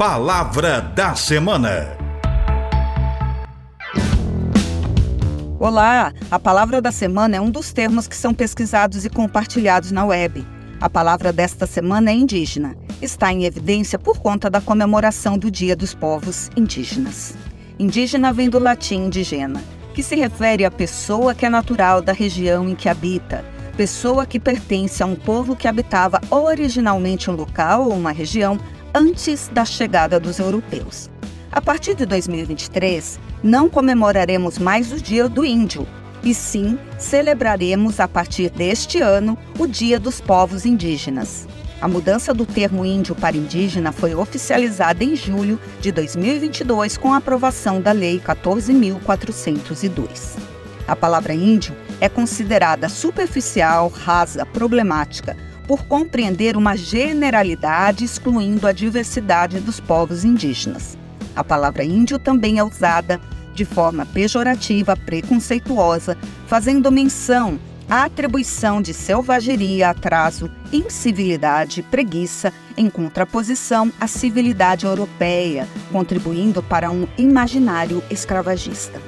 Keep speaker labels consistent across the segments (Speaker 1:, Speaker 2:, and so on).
Speaker 1: Palavra da Semana.
Speaker 2: Olá! A palavra da semana é um dos termos que são pesquisados e compartilhados na web. A palavra desta semana é indígena. Está em evidência por conta da comemoração do Dia dos Povos Indígenas. Indígena vem do latim indigena, que se refere à pessoa que é natural da região em que habita, pessoa que pertence a um povo que habitava originalmente um local ou uma região antes da chegada dos europeus. A partir de 2023, não comemoraremos mais o Dia do Índio, e sim celebraremos a partir deste ano o Dia dos Povos Indígenas. A mudança do termo índio para indígena foi oficializada em julho de 2022 com a aprovação da Lei 14.402. A palavra índio é considerada superficial, rasa, problemática, por compreender uma generalidade excluindo a diversidade dos povos indígenas. A palavra índio também é usada de forma pejorativa, preconceituosa, fazendo menção à atribuição de selvageria, atraso, incivilidade, preguiça, em contraposição à civilidade europeia, contribuindo para um imaginário escravagista.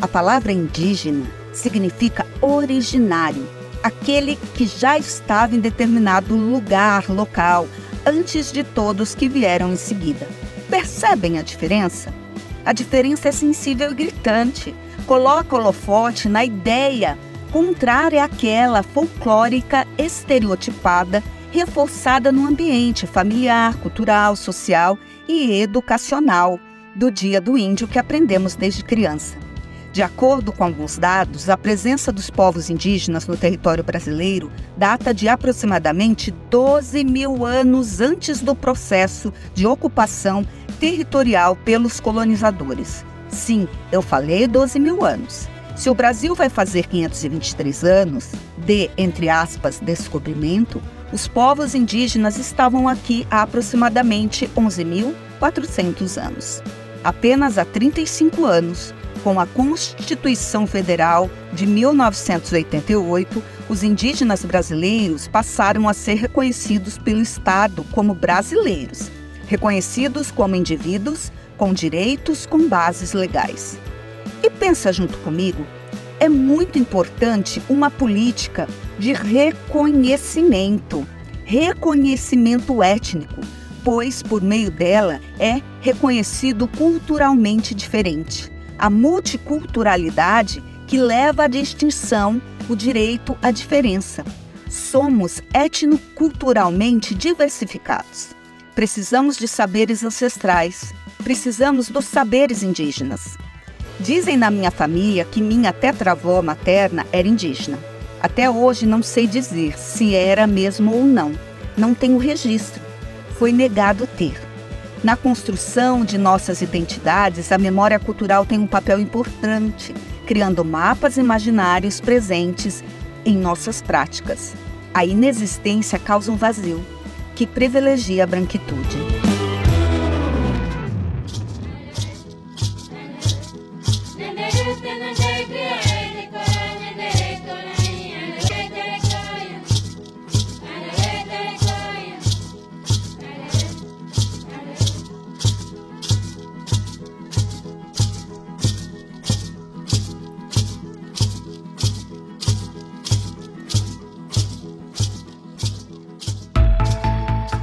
Speaker 2: A palavra indígena significa originário, aquele que já estava em determinado lugar, local, antes de todos que vieram em seguida. Percebem a diferença? A diferença é sensível e gritante. Coloca o holofote na ideia contrária àquela folclórica estereotipada, reforçada no ambiente familiar, cultural, social e educacional do Dia do Índio que aprendemos desde criança. De acordo com alguns dados, a presença dos povos indígenas no território brasileiro data de aproximadamente 12 mil anos antes do processo de ocupação territorial pelos colonizadores. Sim, eu falei 12 mil anos. Se o Brasil vai fazer 523 anos de, entre aspas, descobrimento, os povos indígenas estavam aqui há aproximadamente 11.400 anos. Apenas há 35 anos, com a Constituição Federal de 1988, os indígenas brasileiros passaram a ser reconhecidos pelo Estado como brasileiros, reconhecidos como indivíduos com direitos com bases legais. E pensa junto comigo, é muito importante uma política de reconhecimento, reconhecimento étnico, pois por meio dela é reconhecido culturalmente diferente a multiculturalidade que leva à distinção, o direito à diferença. Somos etnoculturalmente diversificados. Precisamos de saberes ancestrais, precisamos dos saberes indígenas. Dizem na minha família que minha tetravó materna era indígena. Até hoje não sei dizer se era mesmo ou não. Não tenho registro. Foi negado ter. Na construção de nossas identidades, a memória cultural tem um papel importante, criando mapas imaginários presentes em nossas práticas. A inexistência causa um vazio, que privilegia a branquitude.